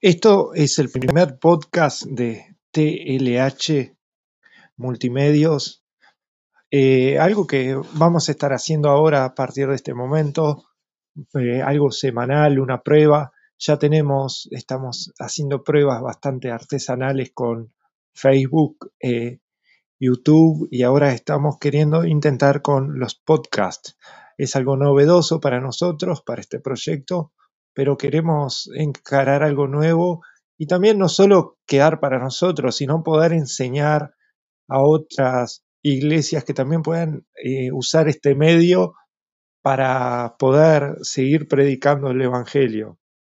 Esto es el primer podcast de TLH Multimedios, eh, algo que vamos a estar haciendo ahora a partir de este momento, eh, algo semanal, una prueba. Ya tenemos, estamos haciendo pruebas bastante artesanales con Facebook, eh, YouTube y ahora estamos queriendo intentar con los podcasts. Es algo novedoso para nosotros, para este proyecto, pero queremos encarar algo nuevo y también no solo quedar para nosotros, sino poder enseñar a otras iglesias que también puedan eh, usar este medio para poder seguir predicando el Evangelio.